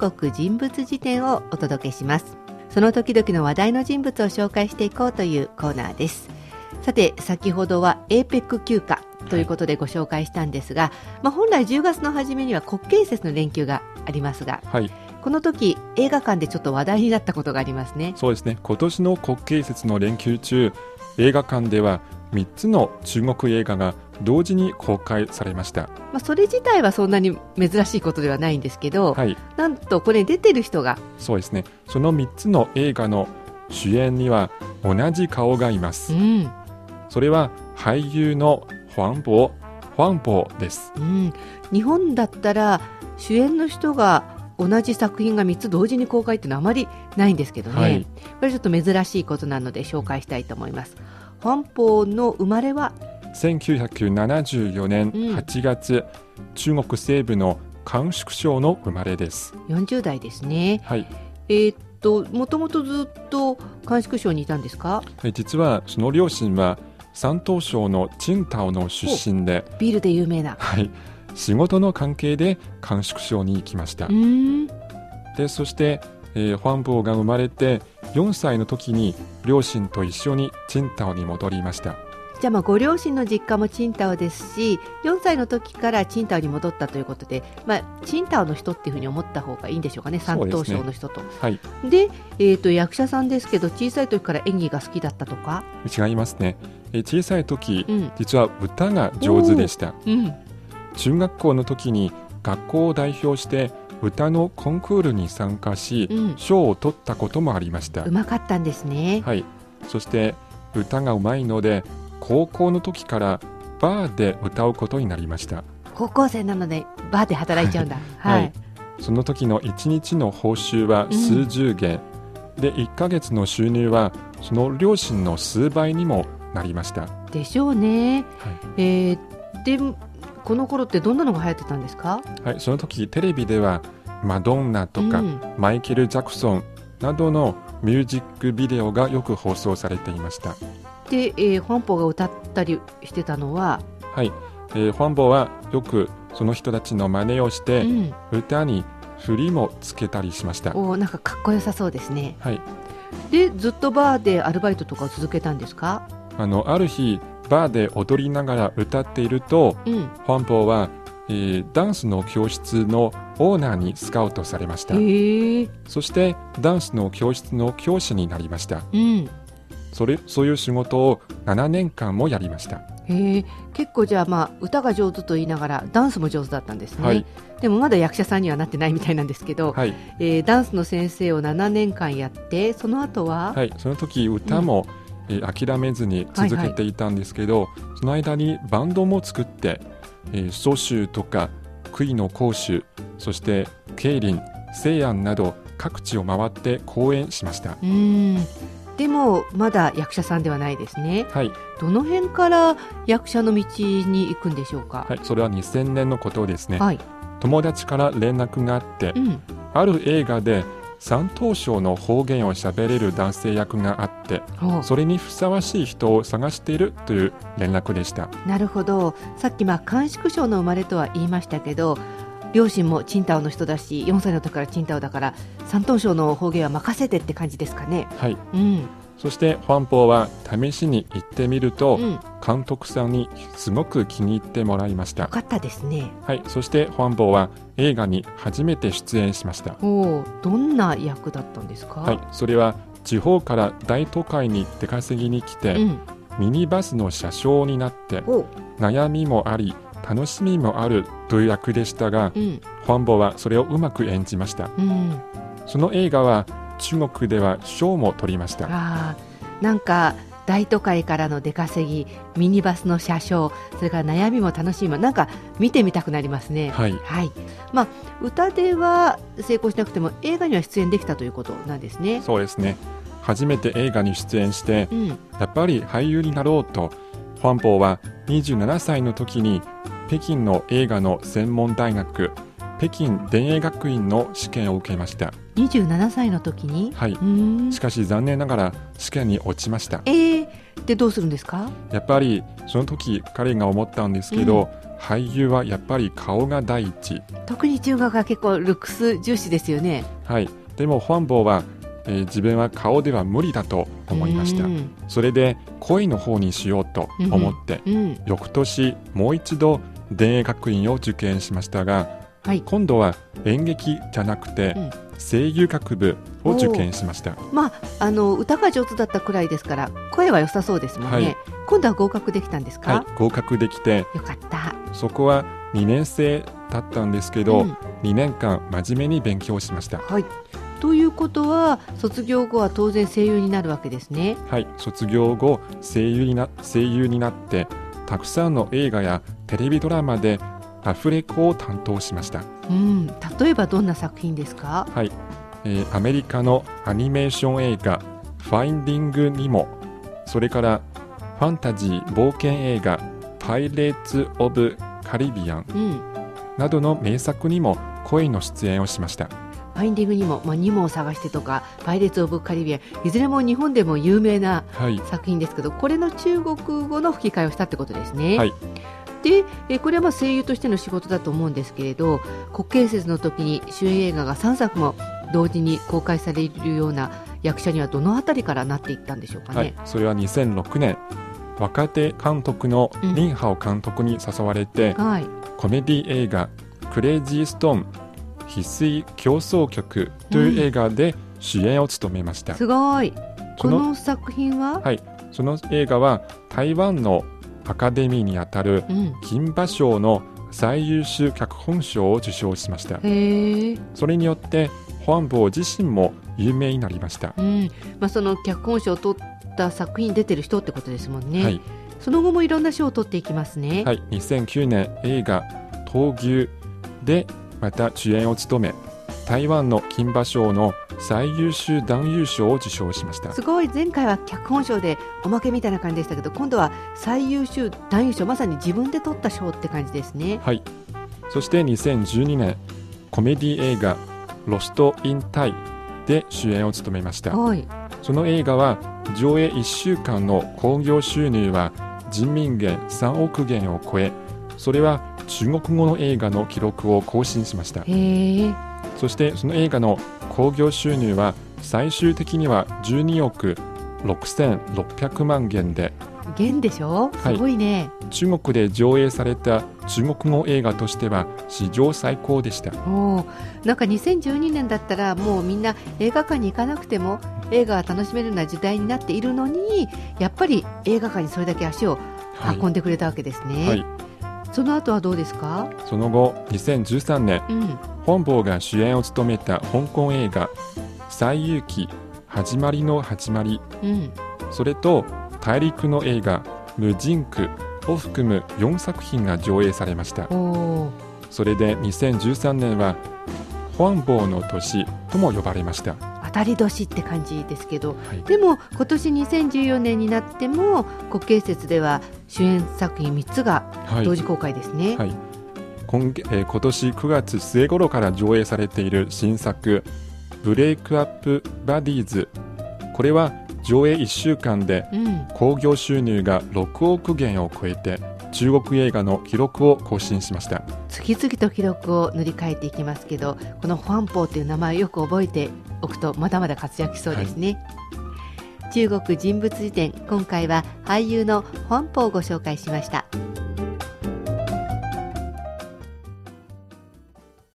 国人物辞典をお届けします。その時々の話題の人物を紹介していこうというコーナーです。さて先ほどは APEC 休暇ということでご紹介したんですが、はい、まあ、本来10月の初めには国慶節の連休がありますが、はい、この時映画館でちょっと話題になったことがありますね。そうですね。今年の国慶節の連休中映画館では3つの中国映画が同時に公開されました、まあ、それ自体はそんなに珍しいことではないんですけど、はい、なんとこれ出てる人が。そうですね。その3つの映画の主演には同じ顔がいます、うん、それは俳優のファンボーファンボーです、うん、日本だったら主演の人が同じ作品が3つ同時に公開っていうのはあまりないんですけどね、はい、これちょっと珍しいことなので紹介したいと思います。ファンポーの生まれは1974年8月、うん、中国西部の甘粛省の生まれです。40代ですね。はい。えー、っともともとずっと甘粛省にいたんですか？実はその両親は山東省の青島の出身でビールで有名な。はい。仕事の関係で甘粛省に行きました。でそして、えー、ファンボーが生まれて4歳の時に両親と一緒に青島に戻りましたじゃあまあご両親の実家もチンタオですし4歳の時からチンタオに戻ったということで、まあ、チンタオの人っていうふうに思った方がいいんでしょうかね山東省の人と。で、ねはい、で、えーと、役者さんですけど小さい時から演技が好きだったとか？違いますね、え小さい時、うん、実は歌が上手でした、うん、中学校の時に学校を代表して歌のコンクールに参加し、賞、うん、を取ったこともありました。うまかったんですね。はい。そして歌がうまいので高校の時からバーで歌うことになりました。高校生なのでバーで働いちゃうんだ。はい、はい、その時の1日の報酬は数十元、うん、で1か月の収入はその両親の数倍にもなりました。でしょうね、はい、えー、でこの頃ってどんなのが流行ってたんですか？はい。その時テレビではマドンナとか、うん、マイケル・ジャクソンなどのミュージックビデオがよく放送されていましたで、えー、ファンポーが歌ったりしてたのは？はい、えー、ファンポーはよくその人たちの真似をして、うん、歌に振りもつけたりしました。おなんかかっこよさそうですね。はい。でずっとバーでアルバイトとかを続けたんですか？あのある日バーで踊りながら歌っていると、うん、ファンポーは、えー、ダンスの教室のオーナーにスカウトされました。そしてダンスの教室の教師になりました、うん、それそういう仕事を7年間もやりました。へ結構じゃあまあ歌が上手と言いながらダンスも上手だったんですね、はい、でもまだ役者さんにはなってないみたいなんですけど、はい、えー、ダンスの先生を7年間やってその後ははい。その時歌も、うん、えー、諦めずに続けていたんですけど、はいはい、その間にバンドも作って、えー、蘇州とか杭の講習そして競輪西安など各地を回って講演しました。うんでもまだ役者さんではないですね。はい。どの辺から役者の道に行くんでしょうか？はい、それは2000年のことですね。はい。友達から連絡があって、うん、ある映画で山東省の方言を喋れる男性役があって、それにふさわしい人を探しているという連絡でした。なるほど。さっきまあ甘粛省の生まれとは言いましたけど、両親もチンタオの人だし4歳の時からチンタオだから山東省の方言は任せてって感じですかね。はい、うん、そしてファンポーは試しに行ってみると、うん、監督さんにすごく気に入ってもらいました。よかったですね。はい。そしてファンポーは映画に初めて出演しました。おどんな役だったんですか？はい。それは地方から大都会に出稼ぎに来て、うん、ミニバスの車掌になって悩みもあり楽しみもあるという役でしたが、うん、ファンボはそれをうまく演じました、うん、その映画は中国では賞も取りました。あ。なんか大都会からの出稼ぎミニバスの車掌それから悩みも楽しみもなんか見てみたくなりますね。はい、はい、まあ歌では成功しなくても映画には出演できたということなんですね。そうですね。初めて映画に出演して、うん、やっぱり俳優になろうとファンポーは27歳の時に北京の映画の専門大学北京電影学院の試験を受けました。27歳の時に？はい。しかし残念ながら試験に落ちました。えー、でどうするんですか？やっぱりその時彼が思ったんですけど、うん、俳優はやっぱり顔が第一。特に中学は結構ルックス重視ですよね。はい。でもファンボーは、えー、自分は顔では無理だと思いました。それで恋の方にしようと思って、うんうん、翌年もう一度田園学院を受験しましたが、はい、今度は演劇じゃなくて、うん。声優学部を受験しました。まああの歌が上手だったくらいですから声は良さそうですもんね、はい、今度は合格できたんですか？はい合格できてよかった。そこは2年生だったんですけど、うん、2年間真面目に勉強しました。はい。ということは卒業後は当然声優になるわけですね。はい卒業後声優にな声優になってたくさんの映画やテレビドラマでアフレコを担当しました、うん、例えばどんな作品ですか？はい、えー、アメリカのアニメーション映画「ファインディング・ニモ」それからファンタジー冒険映画「パイレーツ・オブ・カリビアン」うん、などの名作にも声の出演をしました。ファインディングにも、まあ、ニモを探してとか、パイレーツ・オブ・カリビアン、いずれも日本でも有名な作品ですけど、はい、これの中国語の吹き替えをしたってことですね。はい。で、えこれはまあ声優としての仕事だと思うんですけれど国慶節の時に主演映画が3作も同時に公開されるような役者にはどのあたりからなっていったんでしょうかね、はい、それは2006年若手監督のリンハオ監督に誘われて、うんはい、コメディ映画「クレイジーストーン翡翠競争曲」という映画で主演を務めました、うん、すごい。この作品は？はい。その映画は台湾のアカデミーにあたる金馬賞の最優秀脚本賞を受賞しました、うん、それによってホアンボー自身も有名になりました、うん。まあ、その脚本賞を取った作品に出てる人ってことですもんね、はい、その後もいろんな賞を取っていきますね。はい。2009年映画「闘牛」でまた主演を務め台湾の金馬賞の最優秀男優賞を受賞しました。すごい。前回は脚本賞でおまけみたいな感じでしたけど今度は最優秀男優賞まさに自分で取った賞って感じですね。はい。そして2012年コメディ映画「ロスト・イン・タイ」で主演を務めました、はい、その映画は上映1週間の興行収入は人民元3億元を超えそれは中国語の映画の記録を更新しました。そしてその映画の興行収入は最終的には12億6600万元で元でしょ？すごいね、はい、中国で上映された中国語映画としては史上最高でした。おなんか2012年だったらもうみんな映画館に行かなくても映画が楽しめるような時代になっているのにやっぱり映画館にそれだけ足を運んでくれたわけですね、はい。はいその後はどうですか？その後2013年、うん、本坊が主演を務めた香港映画「西遊記始まりの始まり」うん、それと大陸の映画「無人区」を含む4作品が上映されました。それで2013年は本坊の年とも呼ばれました当たり年って感じですけど、はい、でも今年2014年になっても国慶節では主演作品3つが同時公開ですね。はい、はい、今えー、今年9月末頃から上映されている新作「ブレイクアップ・バディーズ」これは上映1週間で興行収入が6億元を超えて中国映画の記録を更新しました次々と記録を塗り替えていきますけどこのファンポーという名前をよく覚えておくとまだまだ活躍しそうですね、はい、中国人物辞典今回は俳優のファンポーをご紹介しました